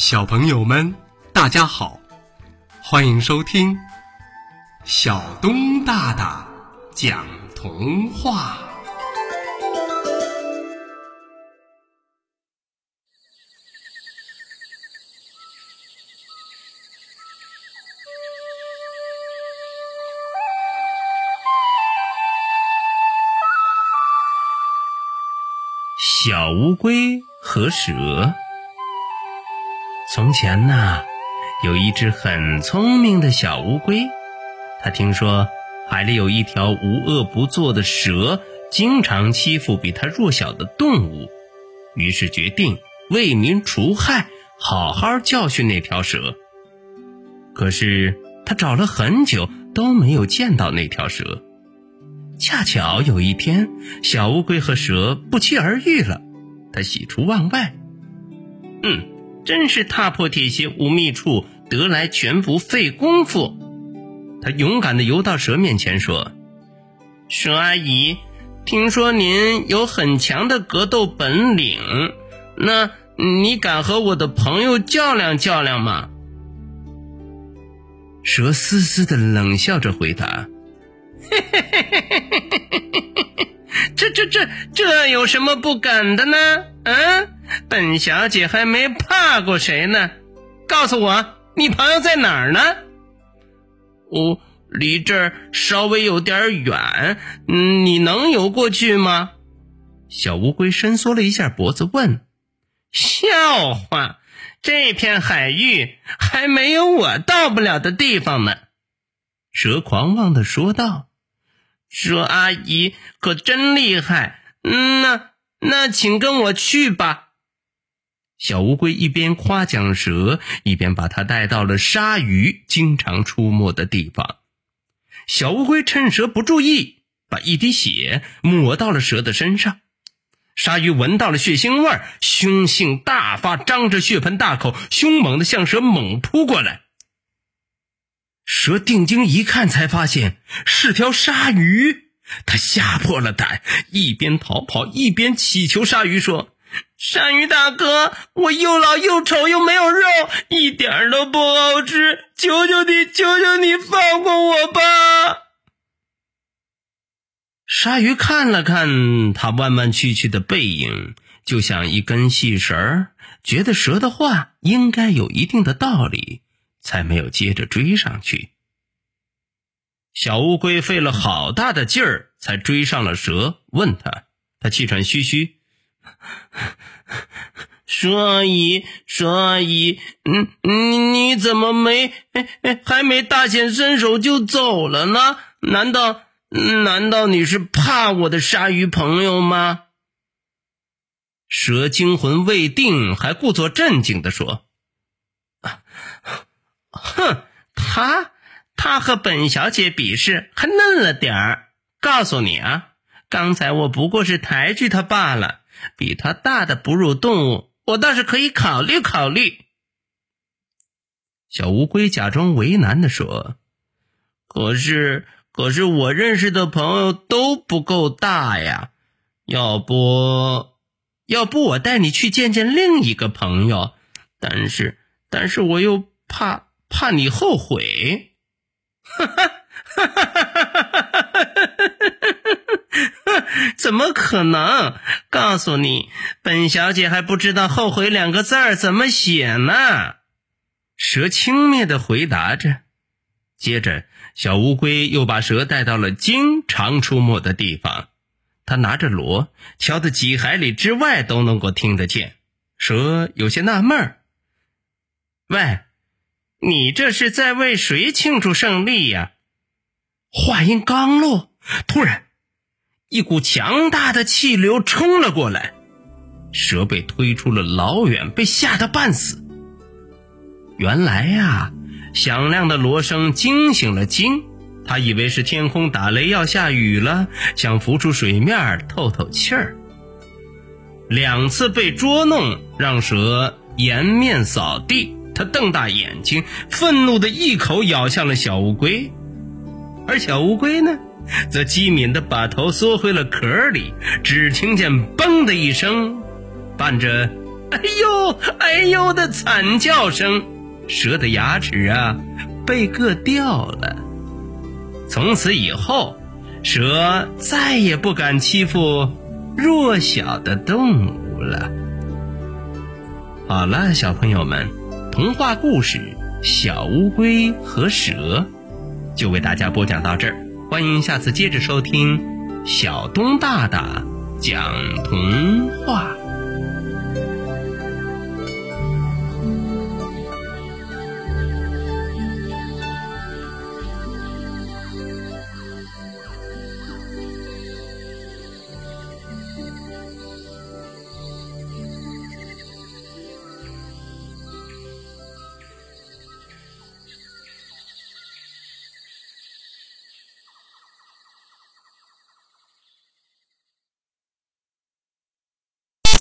小朋友们，大家好，欢迎收听小东大大讲童话。小乌龟和蛇。从前呐，有一只很聪明的小乌龟，它听说海里有一条无恶不作的蛇，经常欺负比它弱小的动物，于是决定为民除害，好好教训那条蛇。可是他找了很久都没有见到那条蛇，恰巧有一天，小乌龟和蛇不期而遇了，他喜出望外，嗯。真是踏破铁鞋无觅处，得来全不费工夫。他勇敢地游到蛇面前说：“蛇阿姨，听说您有很强的格斗本领，那你敢和我的朋友较量较量吗？”蛇嘶嘶地冷笑着回答：“嘿嘿嘿嘿嘿嘿嘿嘿，这这这这有什么不敢的呢？嗯？”本小姐还没怕过谁呢，告诉我你朋友在哪儿呢？我离这儿稍微有点远，嗯你能游过去吗？小乌龟伸缩了一下脖子问：“笑话，这片海域还没有我到不了的地方呢。”蛇狂妄的说道：“蛇阿姨可真厉害，嗯那那请跟我去吧。”小乌龟一边夸奖蛇，一边把它带到了鲨鱼经常出没的地方。小乌龟趁蛇不注意，把一滴血抹到了蛇的身上。鲨鱼闻到了血腥味儿，凶性大发，张着血盆大口，凶猛的向蛇猛扑过来。蛇定睛一看，才发现是条鲨鱼，他吓破了胆，一边逃跑一边祈求鲨鱼说。鲨鱼大哥，我又老又丑又没有肉，一点都不好吃，求求你，求求你放过我吧！鲨鱼看了看他弯弯曲曲的背影，就像一根细绳儿，觉得蛇的话应该有一定的道理，才没有接着追上去。小乌龟费了好大的劲儿才追上了蛇，问他，他气喘吁吁。蛇阿姨，蛇阿姨，嗯，你你怎么没还没大显身手就走了呢？难道难道你是怕我的鲨鱼朋友吗？蛇惊魂未定，还故作镇静的说：“哼，他他和本小姐比试还嫩了点儿。告诉你啊，刚才我不过是抬举他罢了。”比他大的哺乳动物，我倒是可以考虑考虑。小乌龟假装为难的说：“可是，可是我认识的朋友都不够大呀。要不，要不我带你去见见另一个朋友？但是，但是我又怕怕你后悔。”哈，怎么可能？告诉你，本小姐还不知道“后悔”两个字儿怎么写呢。蛇轻蔑地回答着，接着小乌龟又把蛇带到了经常出没的地方。他拿着锣，敲得几海里之外都能够听得见。蛇有些纳闷儿：“喂。”你这是在为谁庆祝胜利呀？”话音刚落，突然。一股强大的气流冲了过来，蛇被推出了老远，被吓得半死。原来呀，响亮的锣声惊醒了鲸，他以为是天空打雷要下雨了，想浮出水面透透气儿。两次被捉弄，让蛇颜面扫地，他瞪大眼睛，愤怒的一口咬向了小乌龟，而小乌龟呢？则机敏地把头缩回了壳里，只听见“嘣”的一声，伴着哎呦哎呦的惨叫声，蛇的牙齿啊被割掉了。从此以后，蛇再也不敢欺负弱小的动物了。好了，小朋友们，童话故事《小乌龟和蛇》就为大家播讲到这儿，欢迎下次接着收听小东大大讲童话。